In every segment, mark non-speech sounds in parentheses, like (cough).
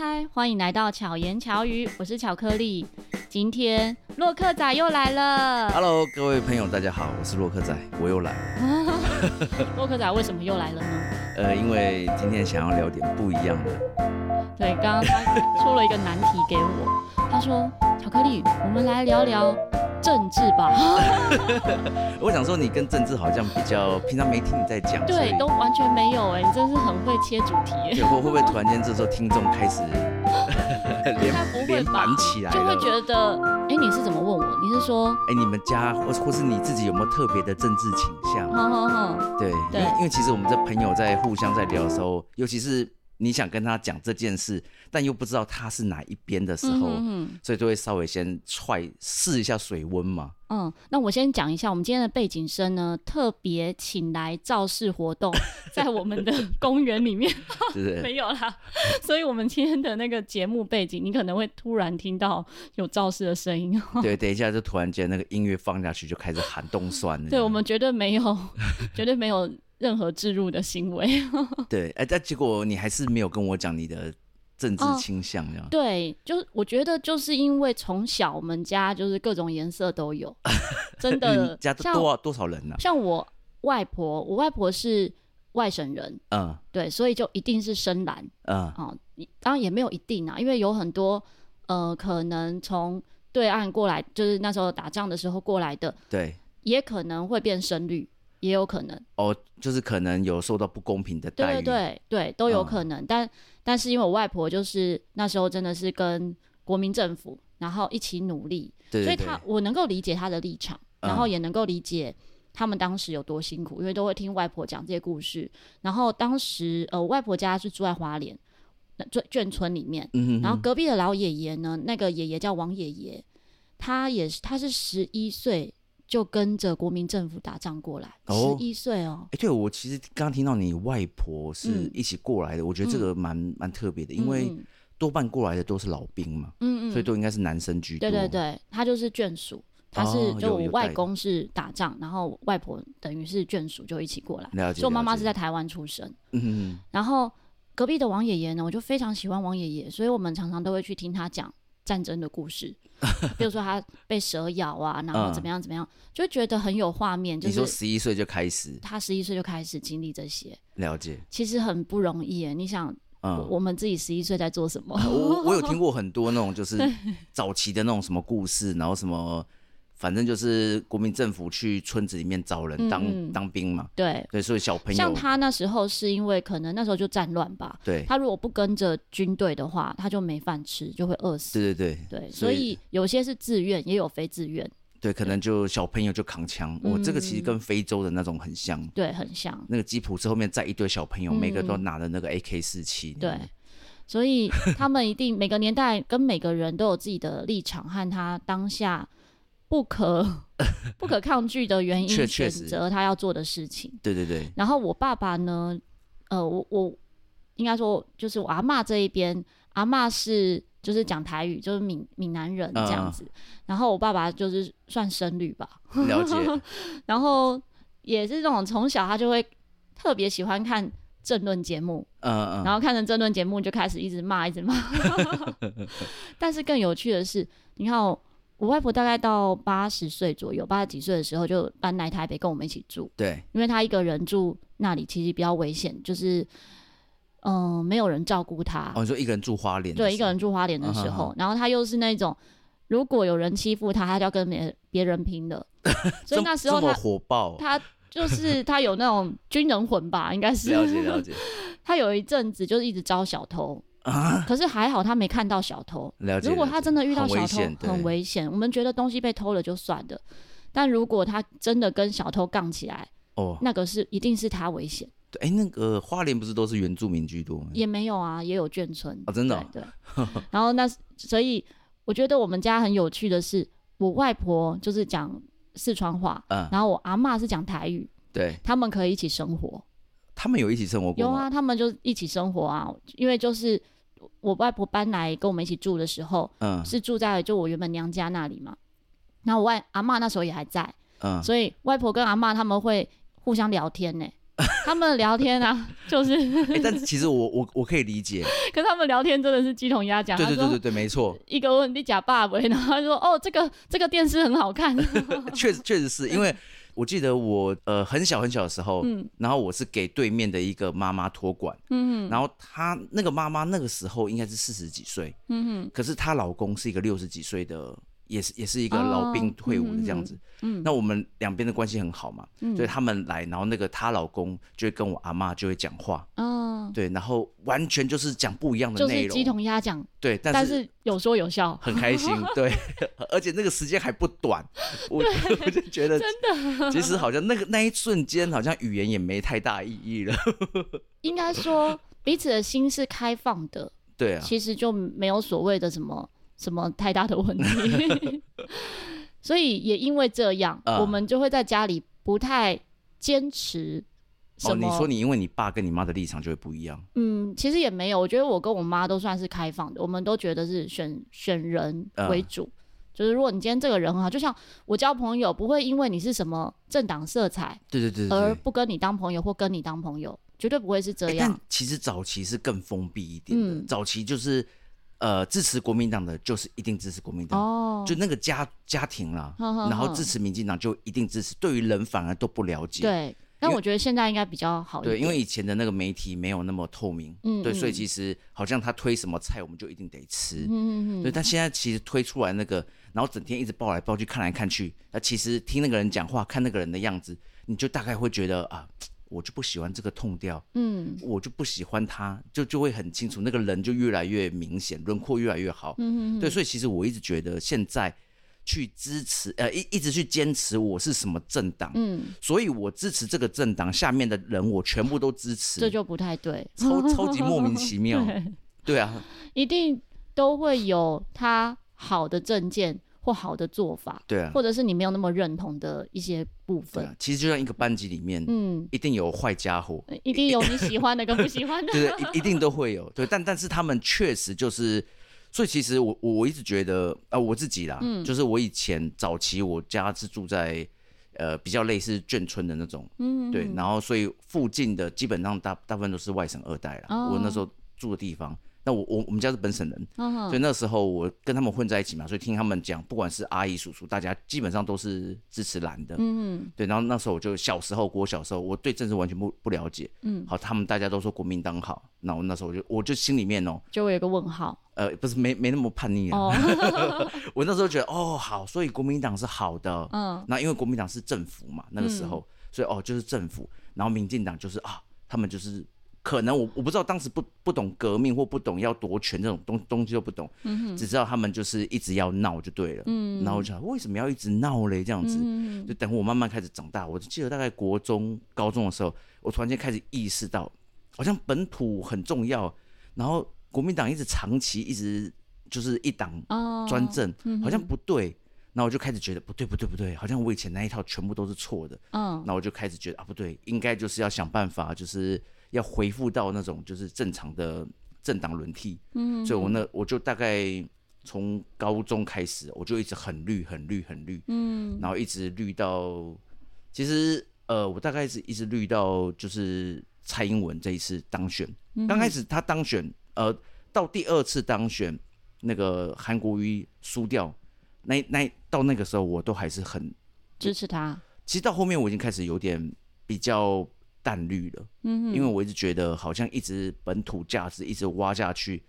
嗨，欢迎来到巧言巧语，我是巧克力。今天洛克仔又来了。Hello，各位朋友，大家好，我是洛克仔，我又来了。(laughs) 洛克仔为什么又来了呢？呃，因为今天想要聊点不一样的。对，刚刚他出了一个难题给我，他说：“巧克力，我们来聊聊。”政治吧，(laughs) 我想说你跟政治好像比较平常没听你在讲，对，都完全没有哎，你真是很会切主题。会会不会突然间这时候听众开始 (laughs) 连连板起来，就会觉得哎，你是怎么问我？你是说哎，你们家或或是你自己有没有特别的政治倾向？好好好，对对，因为其实我们这朋友在互相在聊的时候，尤其是。你想跟他讲这件事，但又不知道他是哪一边的时候，嗯嗯，所以就会稍微先踹试一下水温嘛。嗯，那我先讲一下，我们今天的背景声呢，特别请来造势活动，在我们的 (laughs) 公园里面，(laughs) 没有啦。所以，我们今天的那个节目背景，你可能会突然听到有造势的声音。对，等一下就突然间那个音乐放下去，就开始喊冻蒜了。对，我们绝对没有，(laughs) 绝对没有。任何置入的行为，(laughs) 对，哎，但结果你还是没有跟我讲你的政治倾向，这样、哦。对，就我觉得就是因为从小我们家就是各种颜色都有，(laughs) 真的。家多多少人呢、啊？像我外婆，我外婆是外省人，嗯，对，所以就一定是深蓝，嗯，哦，当然也没有一定啊，因为有很多呃，可能从对岸过来，就是那时候打仗的时候过来的，对，也可能会变深绿。也有可能哦，就是可能有受到不公平的待遇，对对对，都有可能。嗯、但但是因为我外婆就是那时候真的是跟国民政府，然后一起努力，对对对，所以她我能够理解她的立场，然后也能够理解他们当时有多辛苦，嗯、因为都会听外婆讲这些故事。然后当时呃，我外婆家是住在花莲那眷村里面，然后隔壁的老爷爷呢，那个爷爷叫王爷爷，他也是他是十一岁。就跟着国民政府打仗过来，十一岁哦。哎、欸，对，我其实刚刚听到你外婆是一起过来的，嗯、我觉得这个蛮蛮、嗯、特别的，因为多半过来的都是老兵嘛，嗯嗯，所以都应该是男生居多。对对对，他就是眷属，他是就我外公是打仗，然后外婆等于是眷属，就一起过来。了解。所以我妈妈是在台湾出生，嗯嗯。然后隔壁的王爷爷呢，我就非常喜欢王爷爷，所以我们常常都会去听他讲战争的故事。(laughs) 比如说他被蛇咬啊，然后怎么样怎么样，嗯、就觉得很有画面。就是你说十一岁就开始，他十一岁就开始经历这些，了解。其实很不容易诶，你想，嗯，我们自己十一岁在做什么？我我有听过很多那种就是 (laughs) 早期的那种什么故事，然后什么。反正就是国民政府去村子里面找人当、嗯、当兵嘛，对对，所以小朋友像他那时候是因为可能那时候就战乱吧，对，他如果不跟着军队的话，他就没饭吃，就会饿死。对对对对，所以有些是自愿，也有非自愿。对，可能就小朋友就扛枪，我、这个其实跟非洲的那种很像，对，很像。那个吉普车后面载一堆小朋友，嗯、每个都拿着那个 AK 四七，对，所以他们一定每个年代跟每个人都有自己的立场和他当下。不可 (laughs) 不可抗拒的原因，选择他要做的事情。对对对。然后我爸爸呢，呃，我我应该说，就是我阿嬷这一边，阿嬷是就是讲台语，就是闽闽南人这样子。嗯、然后我爸爸就是算深绿吧，了解。(laughs) 然后也是这种从小他就会特别喜欢看政论节目，嗯嗯。然后看着政论节目就开始一直骂，一直骂。(laughs) 但是更有趣的是，你看。我外婆大概到八十岁左右，八十几岁的时候就搬来台北跟我们一起住。对，因为她一个人住那里其实比较危险，就是嗯、呃，没有人照顾她。哦，你说一个人住花莲？对，一个人住花莲的时候，嗯、然后她又是那种如果有人欺负她，她就要跟别别人拼的。(laughs) 所以那时候她火爆，她就是她有那种军人魂吧，应该是。了解了解。(laughs) 她有一阵子就是一直招小偷。可是还好他没看到小偷。了解。如果他真的遇到小偷，很危险。我们觉得东西被偷了就算了，但如果他真的跟小偷杠起来，哦，那个是一定是他危险。对，哎，那个花莲不是都是原住民居多吗？也没有啊，也有眷村。哦，真的。对。(laughs) 然后那所以我觉得我们家很有趣的是，我外婆就是讲四川话，嗯，然后我阿嬷是讲台语，对，他们可以一起生活。他们有一起生活过吗？有啊，他们就一起生活啊，因为就是。我外婆搬来跟我们一起住的时候，嗯，是住在就我原本娘家那里嘛。然后我外阿嬷那时候也还在，嗯，所以外婆跟阿嬷他们会互相聊天呢。(laughs) 他们聊天啊，就是、欸。但其实我我我可以理解。可是他们聊天真的是鸡同鸭讲。对对对对对，没错。一个问题假爸爸，然后他说：“哦，这个这个电视很好看。(laughs) ”确实确实是因为。我记得我呃很小很小的时候，嗯，然后我是给对面的一个妈妈托管，嗯，然后她那个妈妈那个时候应该是四十几岁，嗯，可是她老公是一个六十几岁的。也是也是一个老兵退伍的这样子，嗯，那我们两边的关系很好嘛，嗯，所以他们来，然后那个她老公就会跟我阿妈就会讲话，哦，对，然后完全就是讲不一样的内容，鸡同鸭讲，对，但是，但是有说有笑，很开心，(laughs) 对，而且那个时间还不短，(laughs) 我我就觉得真的，其实好像那个那一瞬间，好像语言也没太大意义了，(laughs) 应该说彼此的心是开放的，对啊，其实就没有所谓的什么。什么太大的问题？(laughs) 所以也因为这样，呃、我们就会在家里不太坚持什么。哦，你说你因为你爸跟你妈的立场就会不一样？嗯，其实也没有，我觉得我跟我妈都算是开放的，我们都觉得是选选人为主。呃、就是如果你今天这个人很好，就像我交朋友，不会因为你是什么政党色彩，对对对，对，而不跟你当朋友或跟你当朋友，绝对不会是这样。欸、但其实早期是更封闭一点的，嗯、早期就是。呃，支持国民党的就是一定支持国民党，哦，就那个家家庭啦，呵呵呵，然后支持民进党就一定支持，对于人反而都不了解。对，但我觉得现在应该比较好一点。对，因为以前的那个媒体没有那么透明，嗯，对，所以其实好像他推什么菜，我们就一定得吃，嗯嗯嗯。对，但现在其实推出来那个，然后整天一直抱来抱去，看来看去，那其实听那个人讲话，看那个人的样子，你就大概会觉得啊。我就不喜欢这个 tone 调，嗯，我就不喜欢他，就就会很清楚，那个人就越来越明显，轮廓越来越好，嗯嗯，对，所以其实我一直觉得现在去支持，呃，一一直去坚持我是什么政党，嗯，所以我支持这个政党下面的人，我全部都支持，这就不太对，(laughs) 超超级莫名其妙，(laughs) 对，对啊，一定都会有他好的政见。或好的做法，对啊，或者是你没有那么认同的一些部分。啊、其实就像一个班级里面，嗯，一定有坏家伙，一定有你喜欢的跟不喜欢的，(laughs) 对，一一定都会有。对，但但是他们确实就是，所以其实我我一直觉得啊、呃，我自己啦，嗯，就是我以前早期我家是住在呃比较类似眷村的那种，嗯，对，然后所以附近的基本上大大部分都是外省二代啦，哦、我那时候住的地方。那我我我们家是本省人，uh. 所以那时候我跟他们混在一起嘛，所以听他们讲，不管是阿姨叔叔，大家基本上都是支持蓝的，嗯、uh，huh. 对。然后那时候我就小时候，我小时候我对政治完全不不了解，嗯、uh，huh. 好，他们大家都说国民党好，那我那时候我就我就心里面哦、喔，就会有一个问号，呃，不是没没那么叛逆啊，oh. (laughs) 我那时候觉得哦好，所以国民党是好的，嗯、uh，那、因为国民党是政府嘛，那个时候，uh. 所以哦就是政府，然后民进党就是啊，他们就是。可能我我不知道当时不不懂革命或不懂要夺权这种东东西都不懂，嗯、只知道他们就是一直要闹就对了，嗯，然后我就想为什么要一直闹嘞？这样子，嗯、就等我慢慢开始长大，我就记得大概国中高中的时候，我突然间开始意识到，好像本土很重要，然后国民党一直长期一直就是一党专政，哦嗯、好像不对，然后我就开始觉得不对不对不对，好像我以前那一套全部都是错的，嗯，那我就开始觉得啊不对，应该就是要想办法就是。要恢复到那种就是正常的政党轮替，嗯，所以我那我就大概从高中开始，我就一直很绿很绿很绿，嗯，然后一直绿到，其实呃，我大概是一直绿到就是蔡英文这一次当选，刚开始他当选，呃，到第二次当选那个韩国瑜输掉，那那到那个时候我都还是很支持他。其实到后面我已经开始有点比较。淡绿了，嗯哼，因为我一直觉得好像一直本土价值一直挖下去，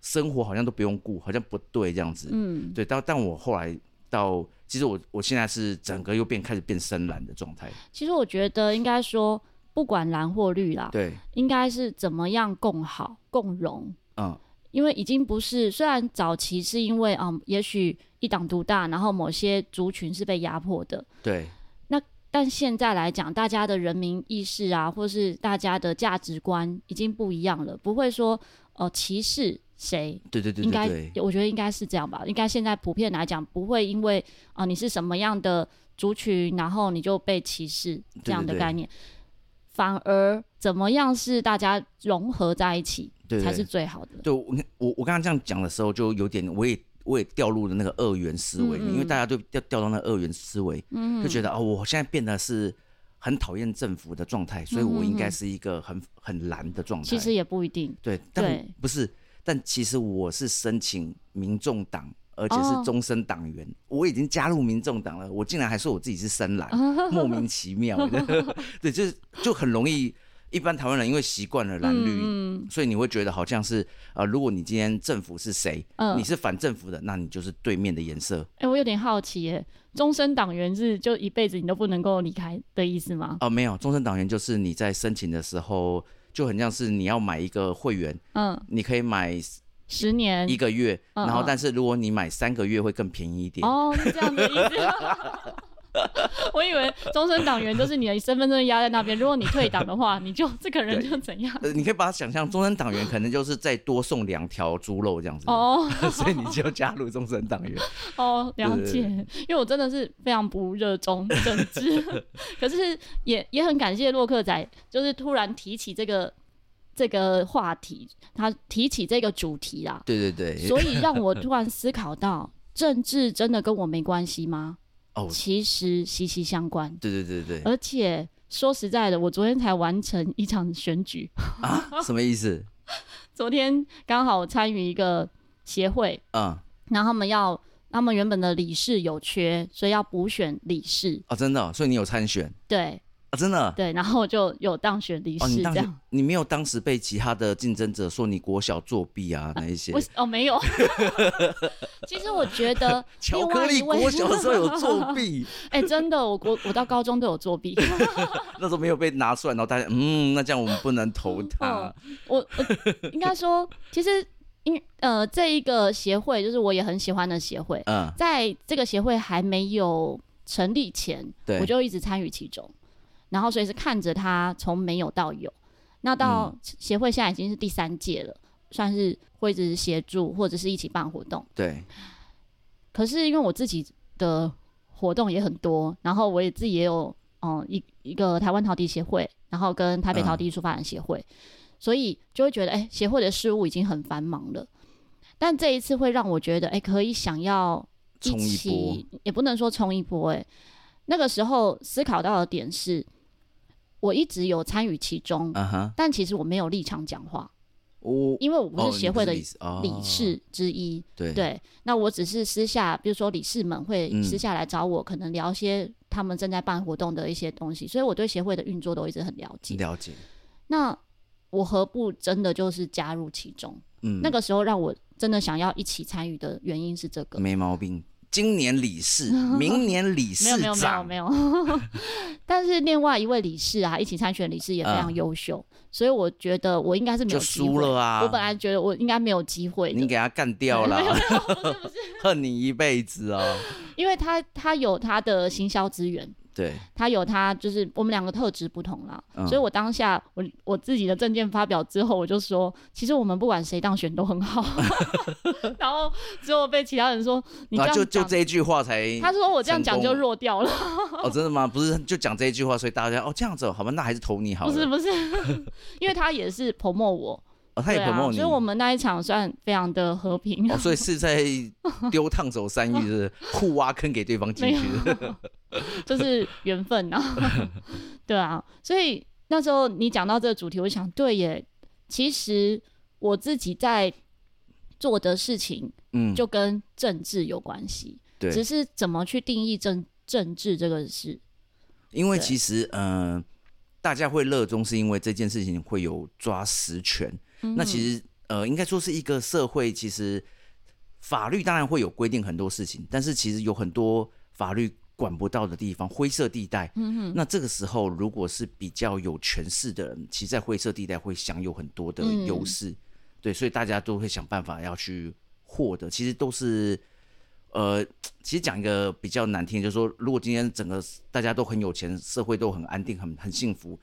生活好像都不用顾，好像不对这样子，嗯，对。但但我后来到，其实我我现在是整个又变开始变深蓝的状态。其实我觉得应该说，不管蓝或绿啦，对，应该是怎么样共好共荣，嗯，因为已经不是，虽然早期是因为嗯，也许一党独大，然后某些族群是被压迫的，对。但现在来讲，大家的人民意识啊，或是大家的价值观已经不一样了，不会说呃歧视谁。对对对，对，应该我觉得应该是这样吧。应该现在普遍来讲，不会因为啊、呃、你是什么样的族群，然后你就被歧视这样的概念，反而怎么样是大家融合在一起才是最好的。对，对，对，我我我刚刚这样讲的时候，就有点我也。我也掉入了那个二元思维，因为大家都掉掉到那个二元思维，就觉得哦，我现在变得是很讨厌政府的状态，所以我应该是一个很很蓝的状态。其实也不一定。对，但不是，但其实我是申请民众党，而且是终身党员。我已经加入民众党了，我竟然还说我自己是深蓝，(laughs) 莫名其妙的。(laughs) 对，就是就很容易。一般台湾人因为习惯了蓝绿，嗯、所以你会觉得好像是呃，如果你今天政府是谁，嗯、你是反政府的，那你就是对面的颜色。哎、欸，我有点好奇耶，终身党员是就一辈子你都不能够离开的意思吗？哦、呃，没有，终身党员就是你在申请的时候就很像是你要买一个会员，嗯，你可以买十年一个月，嗯、然后但是如果你买三个月会更便宜一点。哦，是这样的意思。(laughs) (laughs) 我以为终身党员就是你的身份证压在那边，如果你退党的话，你就这个人就怎样？呃，你可以把它想象，终身党员可能就是再多送两条猪肉这样子。哦，(laughs) 所以你就加入终身党员。(laughs) 哦，了解。因为我真的是非常不热衷政治，可是也也很感谢洛克仔，就是突然提起这个这个话题，他提起这个主题啦，对对对，所以让我突然思考到，政治真的跟我没关系吗？其实息息相关。对对对对。而且说实在的，我昨天才完成一场选举。(laughs) 啊？什么意思？昨天刚好参与一个协会，嗯，然后他们要，他们原本的理事有缺，所以要补选理事。哦，真的哦？所以你有参选？对。啊，真的对，然后就有当选理事这样。哦、你，你没有当时被其他的竞争者说你国小作弊啊？那一些？啊、哦，没有。(laughs) 其实我觉得 (laughs) 巧克力国小的时候有作弊。(laughs) 哎、欸，真的，我国我到高中都有作弊。那时候没有被拿出来，然后大家嗯，那这样我们不能投他。嗯、我我应该说，其实因呃这一个协会就是我也很喜欢的协会。嗯，在这个协会还没有成立前，对我就一直参与其中。然后，所以是看着他从没有到有，那到协会现在已经是第三届了，嗯、算是会一直协助或者是一起办活动。对。可是因为我自己的活动也很多，然后我也自己也有嗯一一个台湾陶笛协会，然后跟台北陶笛艺术发展协会，嗯、所以就会觉得哎，协会的事务已经很繁忙了。但这一次会让我觉得哎，可以想要一起，一也不能说冲一波哎，那个时候思考到的点是。我一直有参与其中，uh huh. 但其实我没有立场讲话，oh, 因为我不是协会的理事之一。Oh, oh. 对，那我只是私下，比如说理事们会私下来找我，嗯、可能聊些他们正在办活动的一些东西，所以我对协会的运作都一直很了解。了解。那我何不真的就是加入其中？嗯，那个时候让我真的想要一起参与的原因是这个，没毛病。今年理事，(laughs) 明年理事长，没有没有没有没有。(laughs) 但是另外一位理事啊，一起参选理事也非常优秀，嗯、所以我觉得我应该是没有机会。就输了啊！我本来觉得我应该没有机会，你给他干掉了，(laughs) 恨你一辈子哦。因为他他有他的行销资源。对，他有他，就是我们两个特质不同啦，嗯、所以我当下我我自己的证件发表之后，我就说，其实我们不管谁当选都很好。(laughs) 然后之后被其他人说，你这样、啊、就就这一句话才，他说我这样讲就弱掉了。哦，真的吗？不是，就讲这一句话，所以大家哦这样子，好吧，那还是投你好了。不是不是，(laughs) 因为他也是 promote 我。哦、他也 promote 你、啊，所以我们那一场算非常的和平。哦，所以是在丢烫手山芋，(laughs) 是互挖坑给对方进去的，就是缘分啊。(laughs) 对啊，所以那时候你讲到这个主题，我想对耶，其实我自己在做的事情，嗯，就跟政治有关系。对，只是怎么去定义政政治这个事？因为其实，嗯、呃，大家会热衷，是因为这件事情会有抓实权。那其实，呃，应该说是一个社会，其实法律当然会有规定很多事情，但是其实有很多法律管不到的地方，灰色地带。嗯哼。那这个时候，如果是比较有权势的人，其实，在灰色地带会享有很多的优势。嗯。对，所以大家都会想办法要去获得。其实都是，呃，其实讲一个比较难听，就是说，如果今天整个大家都很有钱，社会都很安定，很很幸福。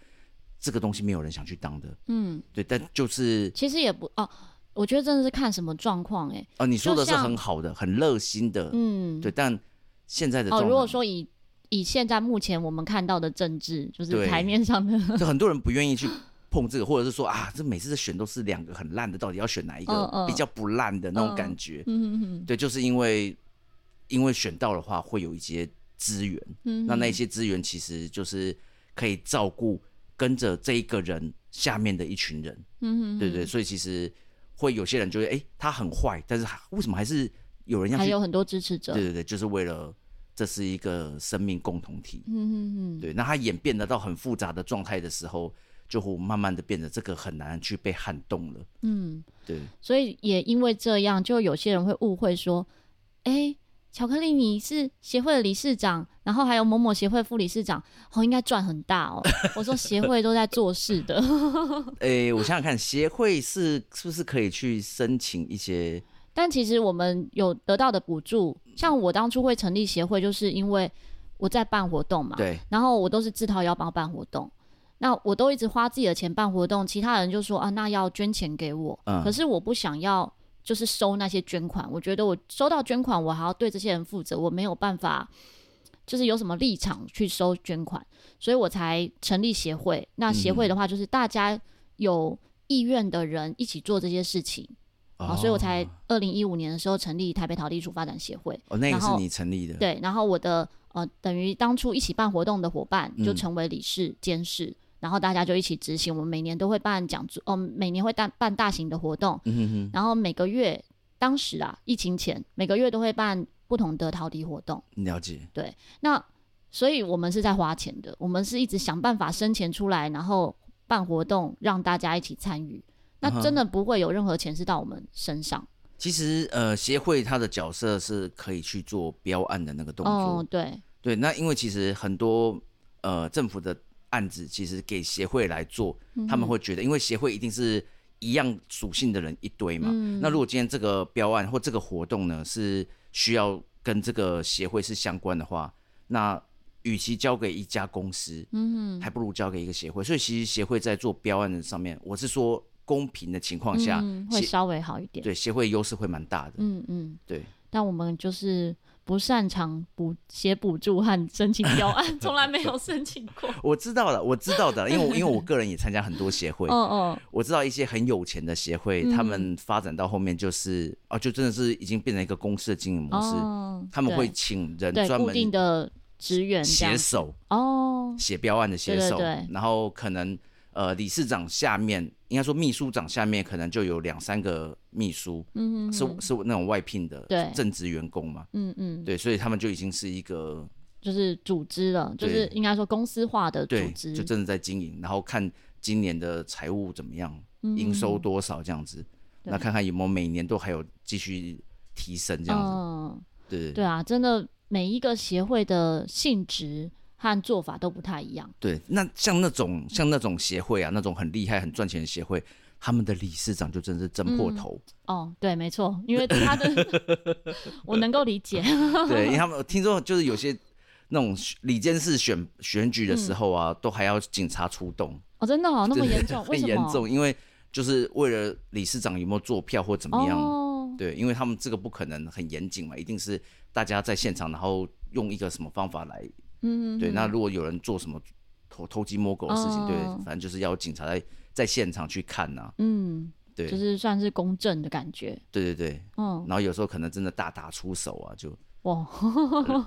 这个东西没有人想去当的，嗯，对，但就是其实也不哦，我觉得真的是看什么状况哎，哦，你说的是很好的，很热心的，嗯，对，但现在的哦，如果说以以现在目前我们看到的政治，就是台面上的，(laughs) 就很多人不愿意去碰这个，或者是说啊，这每次的选都是两个很烂的，到底要选哪一个比较不烂的那种感觉，嗯嗯嗯，对，就是因为因为选到的话会有一些资源，嗯，那那些资源其实就是。可以照顾跟着这一个人下面的一群人，嗯嗯，对对，所以其实会有些人觉得，哎，他很坏，但是为什么还是有人要？还有很多支持者，对对对，就是为了这是一个生命共同体，嗯嗯嗯，对，那他演变得到很复杂的状态的时候，就会慢慢的变得这个很难去被撼动了，嗯，对，所以也因为这样，就有些人会误会说，哎。巧克力，你是协会的理事长，然后还有某某协会副理事长，哦，应该赚很大哦。我说协会都在做事的。(laughs) 诶、欸，我想想看，协会是是不是可以去申请一些？(laughs) 但其实我们有得到的补助，像我当初会成立协会，就是因为我在办活动嘛。对。然后我都是自掏腰包办活动，那我都一直花自己的钱办活动，其他人就说啊，那要捐钱给我。嗯。可是我不想要。就是收那些捐款，我觉得我收到捐款，我还要对这些人负责，我没有办法，就是有什么立场去收捐款，所以我才成立协会。那协会的话，就是大家有意愿的人一起做这些事情，啊、哦，所以我才二零一五年的时候成立台北陶艺艺术发展协会。哦，那个是你成立的？对，然后我的呃，等于当初一起办活动的伙伴就成为理事监事。嗯然后大家就一起执行，我们每年都会办讲座，哦，每年会办办大型的活动，嗯哼哼，然后每个月，当时啊，疫情前每个月都会办不同的陶笛活动。了解。对，那所以我们是在花钱的，我们是一直想办法生钱出来，然后办活动让大家一起参与。那真的不会有任何钱是到我们身上。嗯、其实呃，协会它的角色是可以去做标案的那个动作。哦，对。对，那因为其实很多呃政府的。案子其实给协会来做，他们会觉得，因为协会一定是一样属性的人一堆嘛。嗯、那如果今天这个标案或这个活动呢，是需要跟这个协会是相关的话，那与其交给一家公司，嗯，还不如交给一个协会。所以其实协会在做标案的上面，我是说公平的情况下，嗯、会稍微好一点。对，协会优势会蛮大的。嗯嗯，对。但我们就是。不擅长补写补助和申请标案，(laughs) 从来没有申请过。(laughs) 我知道了，我知道的，因为因为我个人也参加很多协会，嗯 (laughs) 嗯，我知道一些很有钱的协会，他们发展到后面就是啊，就真的是已经变成一个公司的经营模式，他们会请人专门固定的职员写手哦，写标案的写手，然后可能。呃，理事长下面应该说秘书长下面可能就有两三个秘书，嗯，是是那种外聘的正职员工嘛，嗯嗯，对，所以他们就已经是一个就是组织了，就是应该说公司化的组织，就真的在经营，然后看今年的财务怎么样，营收多少这样子，那看看有没有每年都还有继续提升这样子，对对啊，真的每一个协会的性质。和做法都不太一样。对，那像那种像那种协会啊，那种很厉害、很赚钱的协会，他们的理事长就真是挣破头。嗯、哦，对，没错，因为他的 (laughs) 我能够理解。对，因为他们听说就是有些那种理监事选选举的时候啊，嗯、都还要警察出动。哦，真的哦，那么严重？(laughs) 很严重，因为就是为了理事长有没有做票或怎么样。哦、对，因为他们这个不可能很严谨嘛，一定是大家在现场，然后用一个什么方法来。嗯，对，那如果有人做什么偷偷鸡摸狗的事情，哦、对，反正就是要警察在在现场去看呐、啊。嗯，对，就是算是公正的感觉。对对对，嗯，然后有时候可能真的大打出手啊，就哇，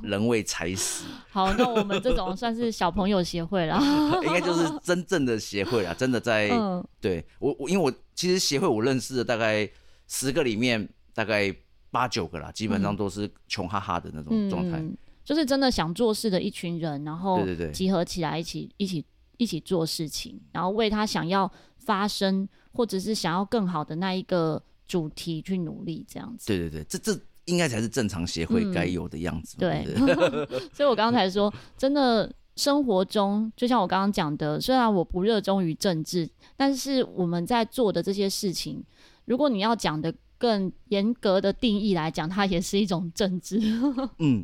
人为财死。(laughs) 好，那我们这种算是小朋友协会啦，(laughs) 应该就是真正的协会啦，真的在。嗯、对我我因为我其实协会我认识的大概十个里面大概八九个啦，基本上都是穷哈哈的那种状态。嗯就是真的想做事的一群人，然后集合起来一起一起一起做事情，然后为他想要发声或者是想要更好的那一个主题去努力，这样子。对对对，这这应该才是正常协会该有的样子。对，(laughs) 所以我刚才说，真的生活中，就像我刚刚讲的，虽然我不热衷于政治，但是我们在做的这些事情，如果你要讲的更严格的定义来讲，它也是一种政治。(laughs) 嗯。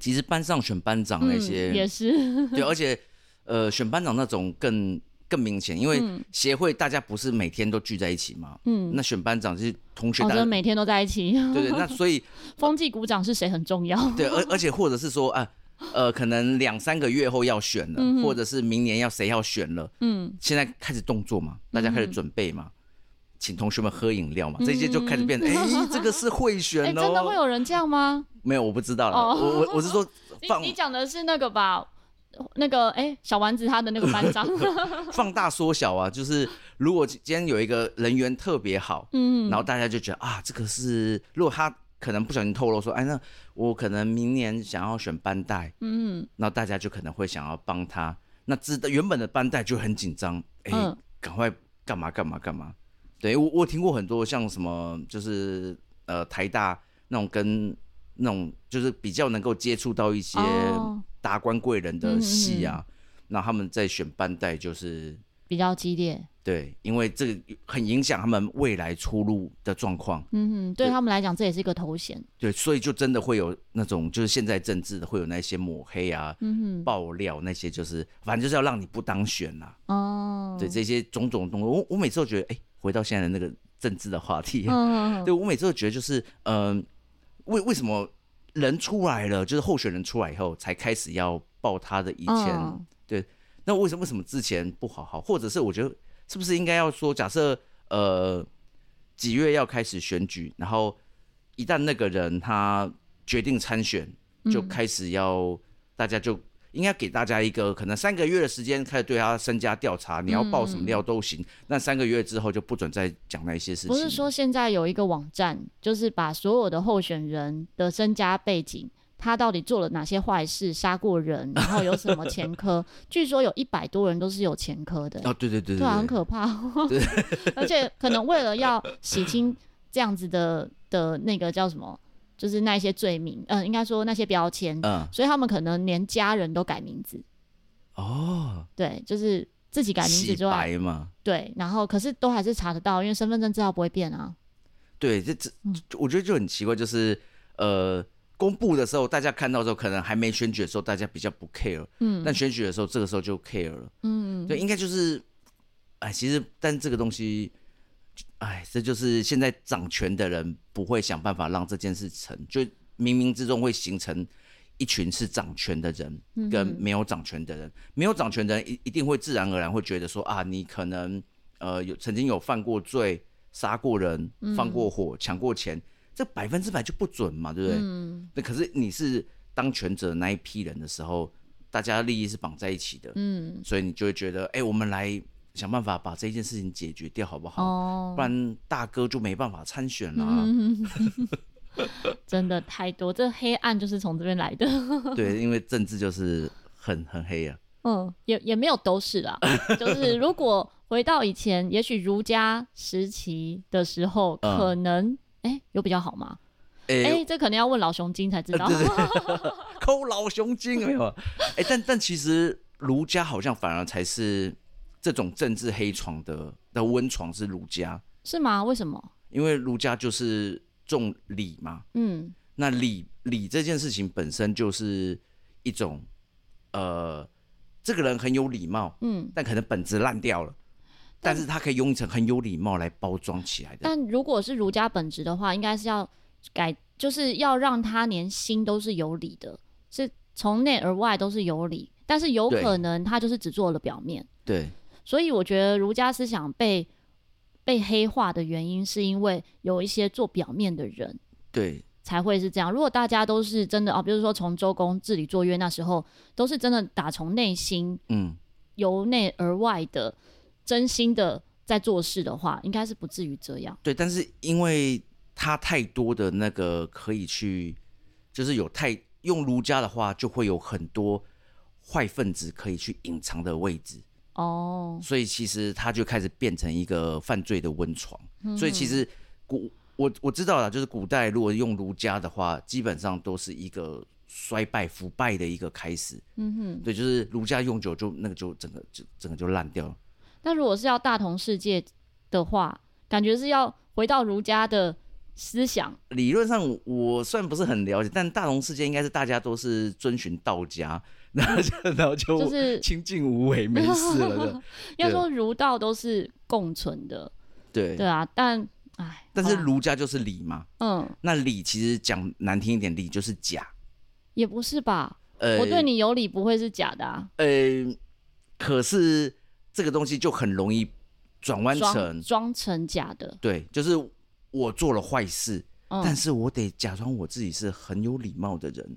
其实班上选班长那些、嗯、也是。对，而且呃选班长那种更更明显，因为协会大家不是每天都聚在一起嘛，嗯，那选班长是同学，大家每天都在一起，对对，那所以 (laughs) 风纪鼓掌是谁很重要，对，而而且或者是说啊，呃，可能两三个月后要选了，嗯、或者是明年要谁要选了，嗯，现在开始动作嘛，大家开始准备嘛。嗯请同学们喝饮料嘛，这些就开始变得，(laughs) 哎、这个是贿选哦、欸。真的会有人这样吗？没有，我不知道了。哦、我我我是说放，你你讲的是那个吧？那个哎、欸，小丸子他的那个班长，(laughs) 放大缩小啊，就是如果今天有一个人缘特别好，嗯，然后大家就觉得啊，这个是如果他可能不小心透露说，哎，那我可能明年想要选班代，嗯，然后大家就可能会想要帮他，那知道原本的班代就很紧张，哎，赶、嗯、快干嘛干嘛干嘛，对我我听过很多像什么就是呃台大那种跟。那种就是比较能够接触到一些达官贵人的戏啊，那、oh, 他们在选班代就是比较激烈，对，因为这个很影响他们未来出路的状况。嗯哼，对他们来讲，这也是一个头衔。对，所以就真的会有那种就是现在政治的会有那些抹黑啊、嗯哼，爆料那些，就是反正就是要让你不当选啦、啊。哦、oh.，对这些种种东西，我我每次都觉得，哎、欸，回到现在的那个政治的话题，oh. 对我每次都觉得就是，嗯、呃。为为什么人出来了，就是候选人出来以后，才开始要报他的以前、哦？对，那为什么为什么之前不好好？或者是我觉得是不是应该要说，假设呃几月要开始选举，然后一旦那个人他决定参选，就开始要、嗯、大家就。应该给大家一个可能三个月的时间，开始对他身家调查。你要爆什么料都行，那、嗯、三个月之后就不准再讲那些事情。不是说现在有一个网站，就是把所有的候选人的身家背景，他到底做了哪些坏事，杀过人，(laughs) 然后有什么前科？据说有一百多人都是有前科的。哦，对对对对，对，很可怕。对 (laughs) 而且可能为了要洗清这样子的的那个叫什么？就是那些罪名，嗯、呃，应该说那些标签，嗯，所以他们可能连家人都改名字，哦，对，就是自己改名字之外嘛，对，然后可是都还是查得到，因为身份证字号不会变啊。对，这这，我觉得就很奇怪，就是呃，公布的时候大家看到之后，可能还没选举的时候，大家比较不 care，嗯，但选举的时候，这个时候就 care 了，嗯，对，应该就是，哎，其实但这个东西。哎，这就是现在掌权的人不会想办法让这件事成就，冥冥之中会形成一群是掌权的人跟没有掌权的人。嗯、没有掌权的人一一定会自然而然会觉得说啊，你可能呃有曾经有犯过罪、杀过人、放过火、抢过钱，这百分之百就不准嘛，对不对？嗯。那可是你是当权者那一批人的时候，大家利益是绑在一起的，嗯，所以你就会觉得，哎，我们来。想办法把这件事情解决掉，好不好？Oh. 不然大哥就没办法参选了、啊。(laughs) 真的太多，这黑暗就是从这边来的。(laughs) 对，因为政治就是很很黑啊。嗯，也也没有都是啦。(laughs) 就是如果回到以前，也许儒家时期的时候，可能哎、嗯欸、有比较好吗？哎、欸欸，这可能要问老熊精才知道。抠老熊精没有？哎、欸，但但其实儒家好像反而才是。这种政治黑床的的温床是儒家，是吗？为什么？因为儒家就是重礼嘛。嗯，那礼礼这件事情本身就是一种，呃，这个人很有礼貌，嗯，但可能本质烂掉了，但，是他可以用一层很有礼貌来包装起来的。但如果是儒家本质的话，应该是要改，就是要让他连心都是有礼的，是从内而外都是有礼，但是有可能他就是只做了表面，对。所以我觉得儒家思想被被黑化的原因，是因为有一些做表面的人，对，才会是这样。如果大家都是真的啊，比如说从周公治理作乐那时候，都是真的打从内心，嗯，由内而外的真心的在做事的话，应该是不至于这样。对，但是因为他太多的那个可以去，就是有太用儒家的话，就会有很多坏分子可以去隐藏的位置。哦、oh.，所以其实它就开始变成一个犯罪的温床。嗯、所以其实古我我知道了，就是古代如果用儒家的话，基本上都是一个衰败腐败的一个开始。嗯哼，对，就是儒家用久就那个就整个就整个就烂掉了。那如果是要大同世界的话，感觉是要回到儒家的思想。理论上我算不是很了解，但大同世界应该是大家都是遵循道家。然后就然后就就是 (laughs) 清净无为，没事了。(laughs) 要说儒道都是共存的，对对啊。但哎，但是儒家就是礼嘛。嗯，那礼其实讲难听一点，礼就是假。也不是吧？呃，我对你有礼不会是假的啊。呃，可是这个东西就很容易转弯成装成假的。对，就是我做了坏事，嗯，但是我得假装我自己是很有礼貌的人，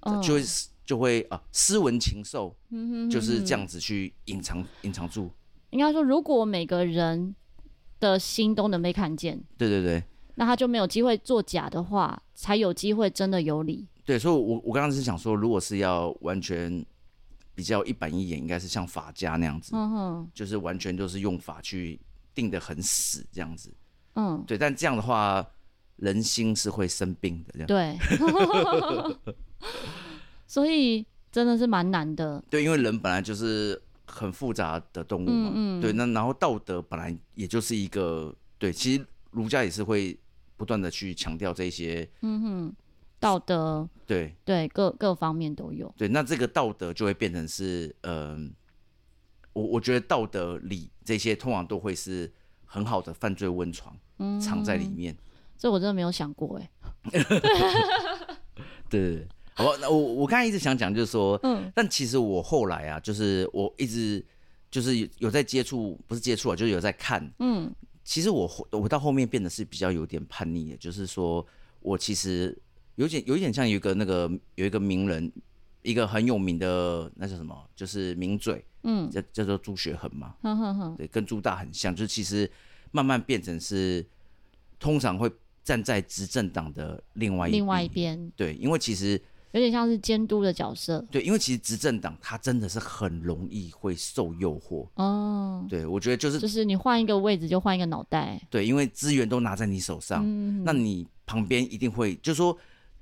嗯，就会。就会啊斯文禽兽，就是这样子去隐藏隐藏住。应该说，如果每个人的心都能被看见，对对对，那他就没有机会作假的话，才有机会真的有理。对，所以我我刚刚是想说，如果是要完全比较一板一眼，应该是像法家那样子，嗯哼，就是完全就是用法去定得很死这样子，嗯，对，但这样的话。人心是会生病的，这样对，(laughs) 所以真的是蛮难的。对，因为人本来就是很复杂的动物嘛，嗯嗯对，那然后道德本来也就是一个，对，其实儒家也是会不断的去强调这些，嗯哼，道德，对对，各各方面都有。对，那这个道德就会变成是，嗯、呃，我我觉得道德礼这些通常都会是很好的犯罪温床，嗯，藏在里面。这我真的没有想过 (laughs) 哎。对对对，好吧，那我我刚才一直想讲，就是说，嗯，但其实我后来啊，就是我一直就是有在接触，不是接触啊，就是有在看，嗯，其实我我到后面变得是比较有点叛逆的，就是说我其实有点有点像有一个那个有一个名人，一个很有名的那叫什么，就是名嘴，嗯，叫叫做朱学恒嘛，嗯哼哼，对，跟朱大很像，就是其实慢慢变成是通常会。站在执政党的另外一另外一边，对，因为其实有点像是监督的角色。对，因为其实执政党他真的是很容易会受诱惑。哦，对，我觉得就是就是你换一个位置就换一个脑袋。对，因为资源都拿在你手上，嗯、那你旁边一定会就是说，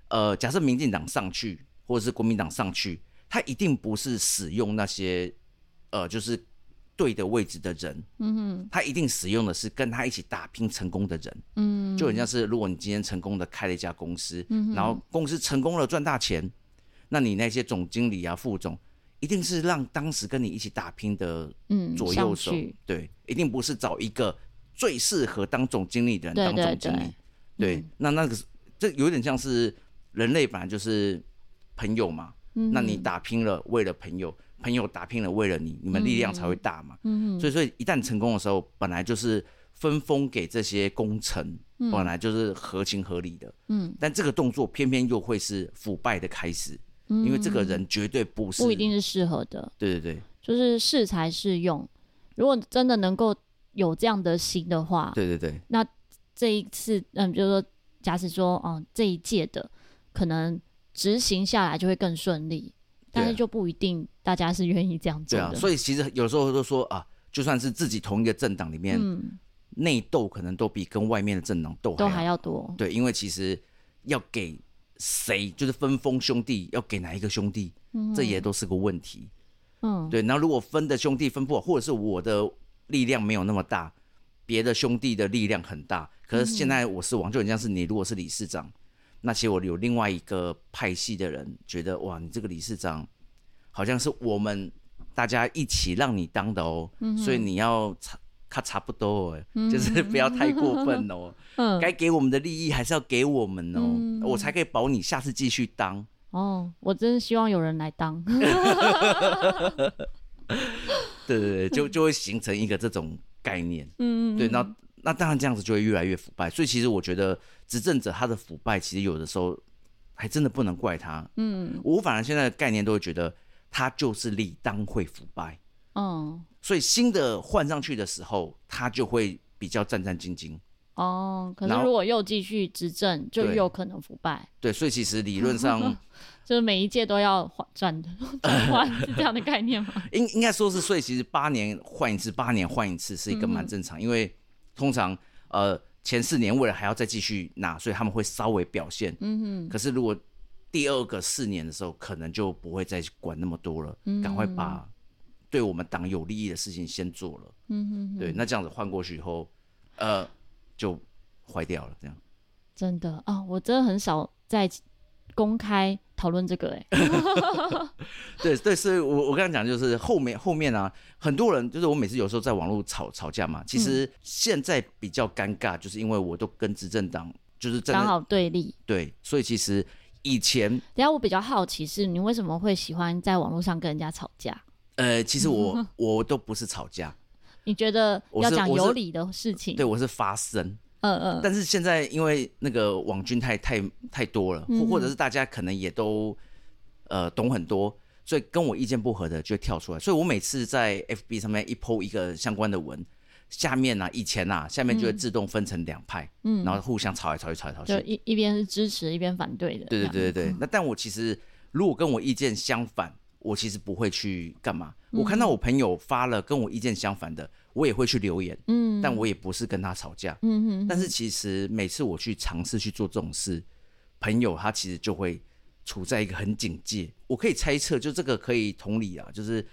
呃，假设民进党上去或者是国民党上去，他一定不是使用那些呃，就是。对的位置的人，嗯哼，他一定使用的是跟他一起打拼成功的人，嗯，就很像是如果你今天成功的开了一家公司，嗯，然后公司成功了赚大钱，那你那些总经理啊、副总，一定是让当时跟你一起打拼的，嗯，左右手，对，一定不是找一个最适合当总经理的人当总经理，对，那那个这有点像是人类本来就是朋友嘛，嗯，那你打拼了为了朋友。朋友打拼了，为了你，你们力量才会大嘛。嗯，所以，所以一旦成功的时候，本来就是分封给这些功臣，本来就是合情合理的。嗯，但这个动作偏偏又会是腐败的开始，因为这个人绝对不是，不一定是适合的。对对对，就是适才适用。如果真的能够有这样的心的话，对对对，那这一次，嗯，就是说，假使说，哦，这一届的可能执行下来就会更顺利。但是就不一定大家是愿意这样做的。对啊，所以其实有时候都说啊，就算是自己同一个政党里面，内斗可能都比跟外面的政党斗都还要多。对，因为其实要给谁，就是分封兄弟要给哪一个兄弟，这也都是个问题。嗯，对。然后如果分的兄弟分不好，或者是我的力量没有那么大，别的兄弟的力量很大，可是现在我是王，就很像是你如果是理事长。那其实我有另外一个派系的人觉得，哇，你这个理事长好像是我们大家一起让你当的哦，嗯、所以你要差他差不多，哎、嗯，就是 (laughs) 不要太过分哦。嗯，该给我们的利益还是要给我们哦，嗯、我才可以保你下次继续当。哦，我真希望有人来当。(laughs) 对对对，就就会形成一个这种概念。嗯，对，那。那当然，这样子就会越来越腐败。所以其实我觉得，执政者他的腐败，其实有的时候还真的不能怪他。嗯，我反而现在的概念都会觉得，他就是理当会腐败。哦，所以新的换上去的时候，他就会比较战战兢兢。哦，可是如果又继续执政，就有可能腐败。对，所以其实理论上，(laughs) 就是每一届都要换转 (laughs) 转换，是这样的概念吗？(laughs) 应应该说是，所以其实八年换一次，八年换一次是一个蛮正常，因为。通常，呃，前四年为了还要再继续拿，所以他们会稍微表现。嗯哼。可是如果第二个四年的时候，可能就不会再管那么多了，赶、嗯、快把对我们党有利益的事情先做了。嗯哼，哼。对，那这样子换过去以后，呃，就坏掉了。这样。真的啊、哦，我真的很少在公开。讨论这个哎、欸，(laughs) 对对，所以我我刚刚讲就是后面后面啊，很多人就是我每次有时候在网络吵吵架嘛，其实现在比较尴尬，就是因为我都跟执政党就是刚好对立，对，所以其实以前，等下我比较好奇是，你为什么会喜欢在网络上跟人家吵架？呃，其实我 (laughs) 我都不是吵架，你觉得要讲有理的事情？对，我是发声。嗯嗯，但是现在因为那个网军太太太多了，或或者是大家可能也都，呃懂很多，所以跟我意见不合的就会跳出来。所以我每次在 FB 上面一 po 一个相关的文，下面呢、啊，以前啊，下面就会自动分成两派，嗯，然后互相吵来吵去，吵来吵去，就一一边是支持，一边反对的。对对对对对。那但我其实如果跟我意见相反，我其实不会去干嘛。我看到我朋友发了跟我意见相反的，我也会去留言，嗯，但我也不是跟他吵架，嗯哼。但是其实每次我去尝试去做这种事，朋友他其实就会处在一个很警戒。我可以猜测，就这个可以同理啊，就是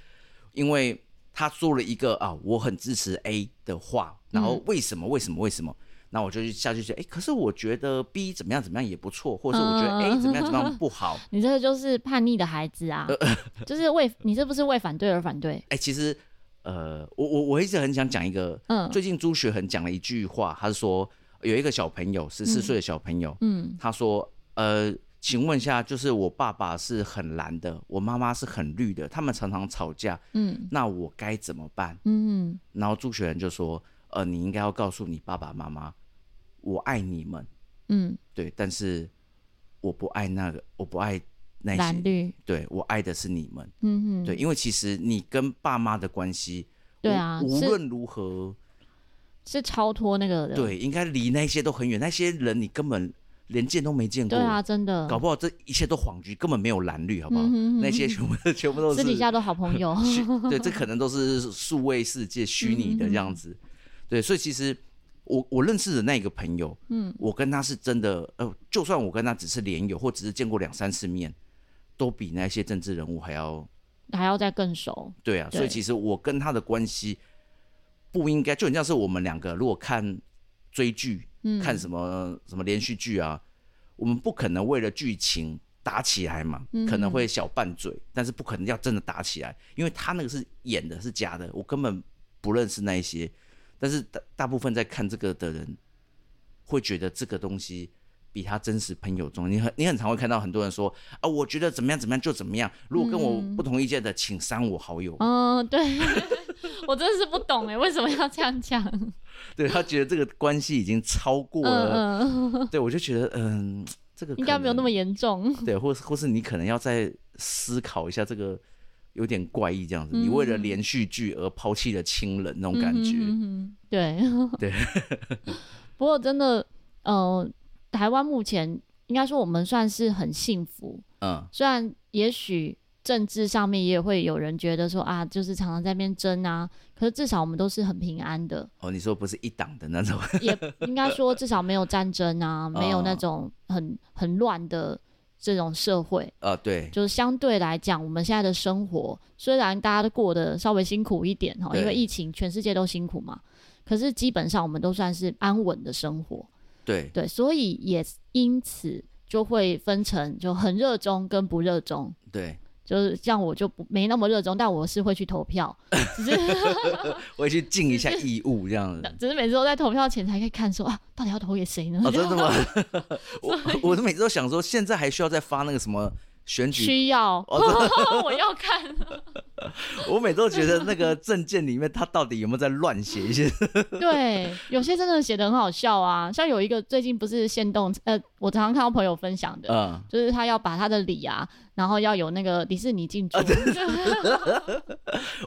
因为他说了一个啊，我很支持 A 的话，然后为什么？为什么？为什么？那我就去下去说，哎、欸，可是我觉得 B 怎么样怎么样也不错，或者是我觉得 A 怎么样怎么样不好。(laughs) 你这个就是叛逆的孩子啊，就是为你这不是为反对而反对。哎、欸，其实，呃，我我我一直很想讲一个，嗯，最近朱学恒讲了一句话，他是说有一个小朋友，十四岁的小朋友，嗯，他说，呃，请问一下，就是我爸爸是很蓝的，我妈妈是很绿的，他们常常吵架，嗯，那我该怎么办？嗯，然后朱学恒就说，呃，你应该要告诉你爸爸妈妈。我爱你们，嗯，对，但是我不爱那个，我不爱那些，蓝绿，对，我爱的是你们，嗯哼，对，因为其实你跟爸妈的关系，对啊，无论如何是，是超脱那个的，对，应该离那些都很远，那些人你根本连见都没见过，对啊，真的，搞不好这一切都谎局，根本没有蓝绿，好不好？那些全部全部都是私底下都好朋友，对，这可能都是数位世界虚拟的这样子，对，所以其实。我我认识的那个朋友，嗯，我跟他是真的，呃，就算我跟他只是连友，或只是见过两三次面，都比那些政治人物还要还要再更熟。对啊，对，所以其实我跟他的关系不应该，就很像是我们两个如果看追剧，嗯，看什么什么连续剧啊，我们不可能为了剧情打起来嘛，嗯，可能会小拌嘴，但是不可能要真的打起来，因为他那个是演的，是假的，我根本不认识那一些。但是大大部分在看这个的人，会觉得这个东西比他真实朋友中，你很你很常会看到很多人说啊，我觉得怎么样怎么样就怎么样，如果跟我不同意见的，请删我好友。嗯，对，(laughs) 我真的是不懂哎，为什么要这样讲？(laughs) 对，他觉得这个关系已经超过了，嗯、对，我就觉得嗯，这个应该没有那么严重。(laughs) 对，或是或是你可能要再思考一下这个。有点怪异，这样子，你为了连续剧而抛弃了亲人那种感觉，嗯、对对。不过真的，呃，台湾目前应该说我们算是很幸福，嗯，虽然也许政治上面也会有人觉得说啊，就是常常在那边争啊，可是至少我们都是很平安的。哦，你说不是一党的那种，(laughs) 也应该说至少没有战争啊，(laughs) 没有那种很很乱的。这种社会，啊，对，就是相对来讲，我们现在的生活虽然大家都过得稍微辛苦一点哈，因为疫情，全世界都辛苦嘛，可是基本上我们都算是安稳的生活，对对，所以也因此就会分成就很热衷跟不热衷，对。就是像我就不没那么热衷，但我是会去投票，(laughs) 只是我会去尽一下义务这样子。只是每次都在投票前才可以看说啊，到底要投给谁呢？哦，真的吗？(laughs) 我我每次都想说，现在还需要再发那个什么？选举需要，(laughs) 我要看。(laughs) 我每次都觉得那个证件里面，他到底有没有在乱写一些？(laughs) 对，有些真的写的很好笑啊。像有一个最近不是限动，呃，我常常看到朋友分享的，嗯，就是他要把他的礼啊，然后要有那个迪士尼进驻。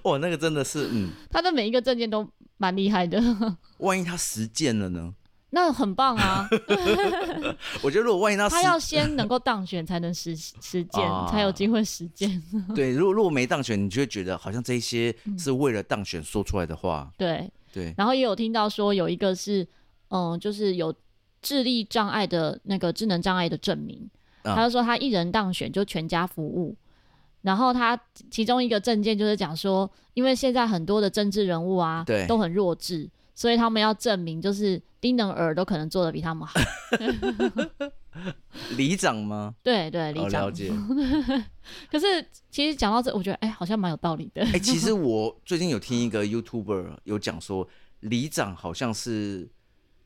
哇，那个真的是，嗯，他的每一个证件都蛮厉害的。万一他实践了呢？那很棒啊！(laughs) 我觉得如果万一他 (laughs) 他要先能够当选，才能实实践，啊、才有机会实践。(laughs) 对，如果如果没当选，你就会觉得好像这些是为了当选说出来的话。嗯、对对。然后也有听到说有一个是，嗯，就是有智力障碍的那个智能障碍的证明，啊、他就说他一人当选就全家服务。然后他其中一个证件就是讲说，因为现在很多的政治人物啊，对，都很弱智。所以他们要证明，就是丁能儿都可能做的比他们好。(laughs) 里长吗？对对，里长。了解。(laughs) 可是其实讲到这，我觉得哎、欸，好像蛮有道理的。哎、欸，其实我最近有听一个 YouTuber 有讲说，里长好像是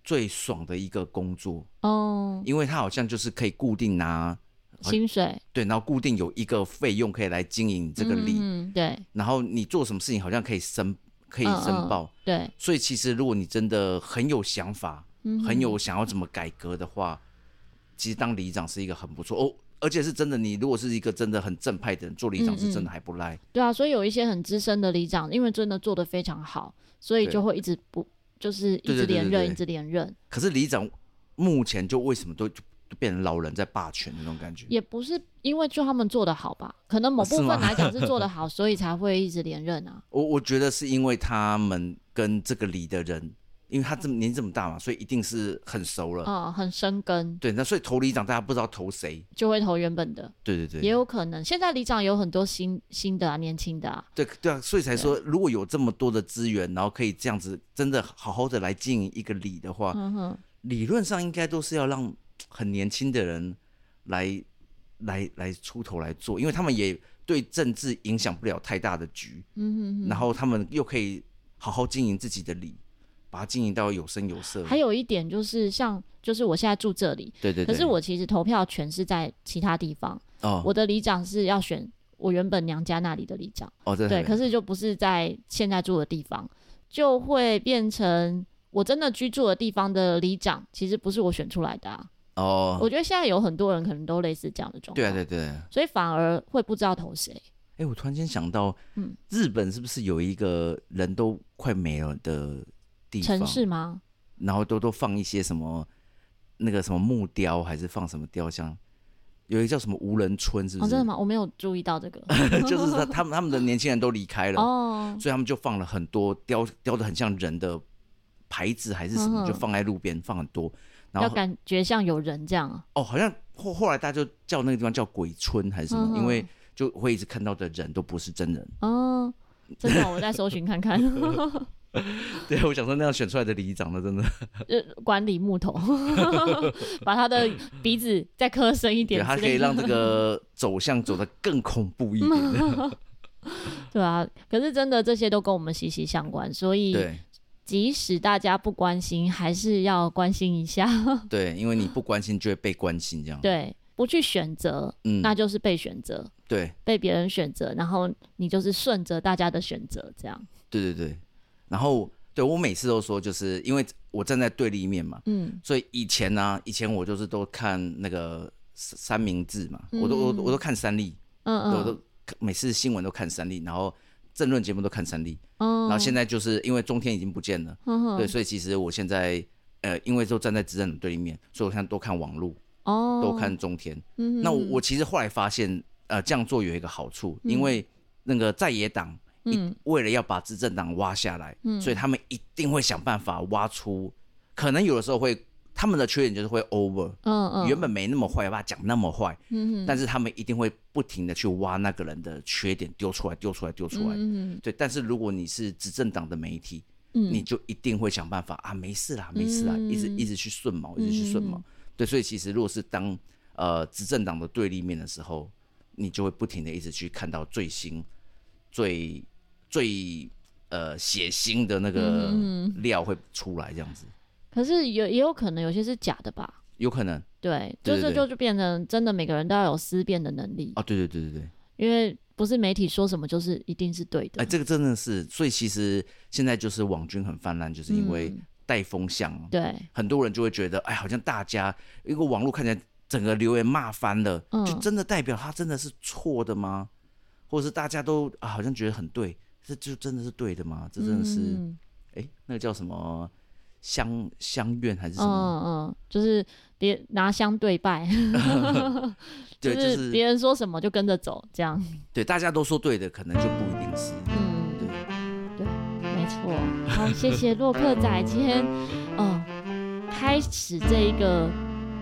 最爽的一个工作哦，因为他好像就是可以固定拿薪水，对，然后固定有一个费用可以来经营这个里，嗯，对。然后你做什么事情，好像可以申。可以申报，嗯嗯，对，所以其实如果你真的很有想法，嗯、很有想要怎么改革的话，其实当里长是一个很不错哦，而且是真的，你如果是一个真的很正派的人做里长，是真的还不赖。嗯嗯。对啊，所以有一些很资深的里长，因为真的做的非常好，所以就会一直不就是一直连任，一直连任。可是里长目前就为什么都？就变成老人在霸权的那种感觉，也不是因为就他们做得好吧？可能某部分来讲是做得好，(laughs) 所以才会一直连任啊。我我觉得是因为他们跟这个里的人，因为他这么年纪这么大嘛，所以一定是很熟了，嗯，很生根。对，那所以投里长大家不知道投谁，就会投原本的。对对对，也有可能现在里长有很多新新的啊，年轻的啊。对对啊，所以才说如果有这么多的资源，然后可以这样子真的好好的来经营一个里的话，理论上应该都是要让。很年轻的人来来来出头来做，因为他们也对政治影响不了太大的局，嗯哼哼，然后他们又可以好好经营自己的理，把它经营到有声有色。还有一点就是，像就是我现在住这里，对对对，可是我其实投票权是在其他地方，哦，我的里长是要选我原本娘家那里的里长，哦，对，对，可是就不是在现在住的地方，就会变成我真的居住的地方的里长，其实不是我选出来的啊。哦，oh, 我觉得现在有很多人可能都类似这样的状况。对对对，所以反而会不知道投谁。哎、欸，我突然间想到，嗯，日本是不是有一个人都快没了的地方？城市吗？然后都都放一些什么那个什么木雕，还是放什么雕像？有一个叫什么无人村，是不是？哦，真的吗？我没有注意到这个。(laughs) 就是他他们他们的年轻人都离开了，(laughs) 哦，所以他们就放了很多雕雕的很像人的牌子，还是什么，就放在路边放很多。然后感觉像有人这样啊？哦，好像后后来大家就叫那个地方叫鬼村还是什么？嗯、因为就会一直看到的人都不是真人。哦，真的，我再搜寻看看。(laughs) 对，我想说那样选出来的里长呢，真的 (laughs) 管理木头，(laughs) 把他的鼻子再磕深一点，他可以让这个走向走得更恐怖一点。对啊，可是真的这些都跟我们息息相关，所以对。即使大家不关心，还是要关心一下。(laughs) 对，因为你不关心就会被关心，这样。对，不去选择，嗯，那就是被选择。对，被别人选择，然后你就是顺着大家的选择，这样。对对对，然后对我每次都说，就是因为我站在对立面嘛，嗯，所以以前呢、啊，以前我就是都看那个三明治嘛，嗯、我都我我都看三立，嗯嗯，我都每次新闻都看三立，然后。政论节目都看三立，然后现在就是因为中天已经不见了，对，所以其实我现在呃，因为都站在执政的对立面，所以我现在都看网络，都看中天。那我我其实后来发现，呃，这样做有一个好处，因为那个在野党，嗯，为了要把执政党挖下来，所以他们一定会想办法挖出，可能有的时候会。他们的缺点就是会 over，嗯嗯，原本没那么坏，把他讲那么坏，嗯，但是他们一定会不停的去挖那个人的缺点，丢出来，丢出来，丢出来，嗯，对。但是如果你是执政党的媒体，嗯，你就一定会想办法啊，没事啦，没事啦，一直一直去顺毛，一直去顺毛，对。所以其实如果是当呃执政党的对立面的时候，你就会不停的一直去看到最新、最最呃血腥的那个料会出来，这样子。可是有也有可能有些是假的吧？有可能，对，就是就就变成真的，每个人都要有思辨的能力。哦，对对对对对，因为不是媒体说什么就是一定是对的。哎，这个真的是，所以其实现在就是网军很泛滥，就是因为带风向。嗯、对，很多人就会觉得，哎，好像大家一个网络看起来整个留言骂翻了，嗯、就真的代表他真的是错的吗？或者是大家都啊，好像觉得很对，这就真的是对的吗？这真的是，哎、嗯，那个叫什么？相相怨还是什么？嗯嗯，就是别拿相对拜，(laughs) 对，就是别人说什么就跟着走，这样。对，大家都说对的，可能就不一定是。嗯，对对，没错。好，谢谢洛克仔今天，嗯，开始这一个。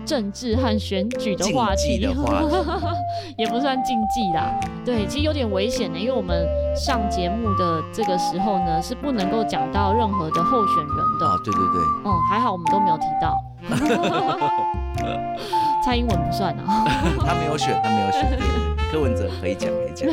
政治和选举的话题，的话题 (laughs) 也不算禁忌啦。对，其实有点危险的，因为我们上节目的这个时候呢，是不能够讲到任何的候选人的。啊，对对对。嗯，还好我们都没有提到。(laughs) 蔡英文不算啊。(laughs) 他没有选，他没有选。柯文哲可以讲，可以讲。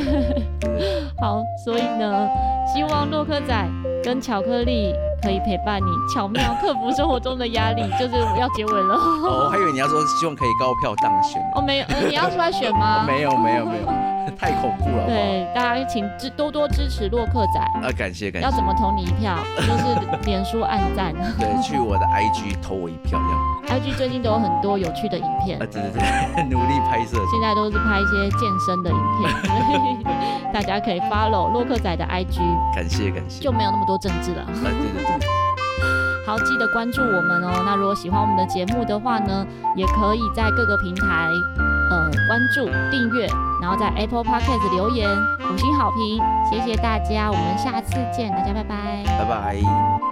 好，所以呢，希望洛克仔跟巧克力。可以陪伴你，巧妙克服生活中的压力，就是要结尾了。哦，我还以为你要说希望可以高票当选。哦，没有，呃，你要出来选吗？(laughs) 没有，没有，没有，(laughs) 太恐怖了。对，大家请支多多支持洛克仔。啊，感谢感谢。要怎么投你一票？就是脸书按赞。对，去我的 IG 投我一票这样。IG 最近都有很多有趣的影片。啊，对对对，(laughs) 努力拍摄。现在都是拍一些健身的影片，所以大家可以 follow 洛克仔的 IG。感谢感谢。就没有那么多政治了。啊，对对对。(laughs) 好，记得关注我们哦。那如果喜欢我们的节目的话呢，也可以在各个平台呃关注、订阅，然后在 Apple Podcast 留言五星好评，谢谢大家，我们下次见，大家拜拜，拜拜。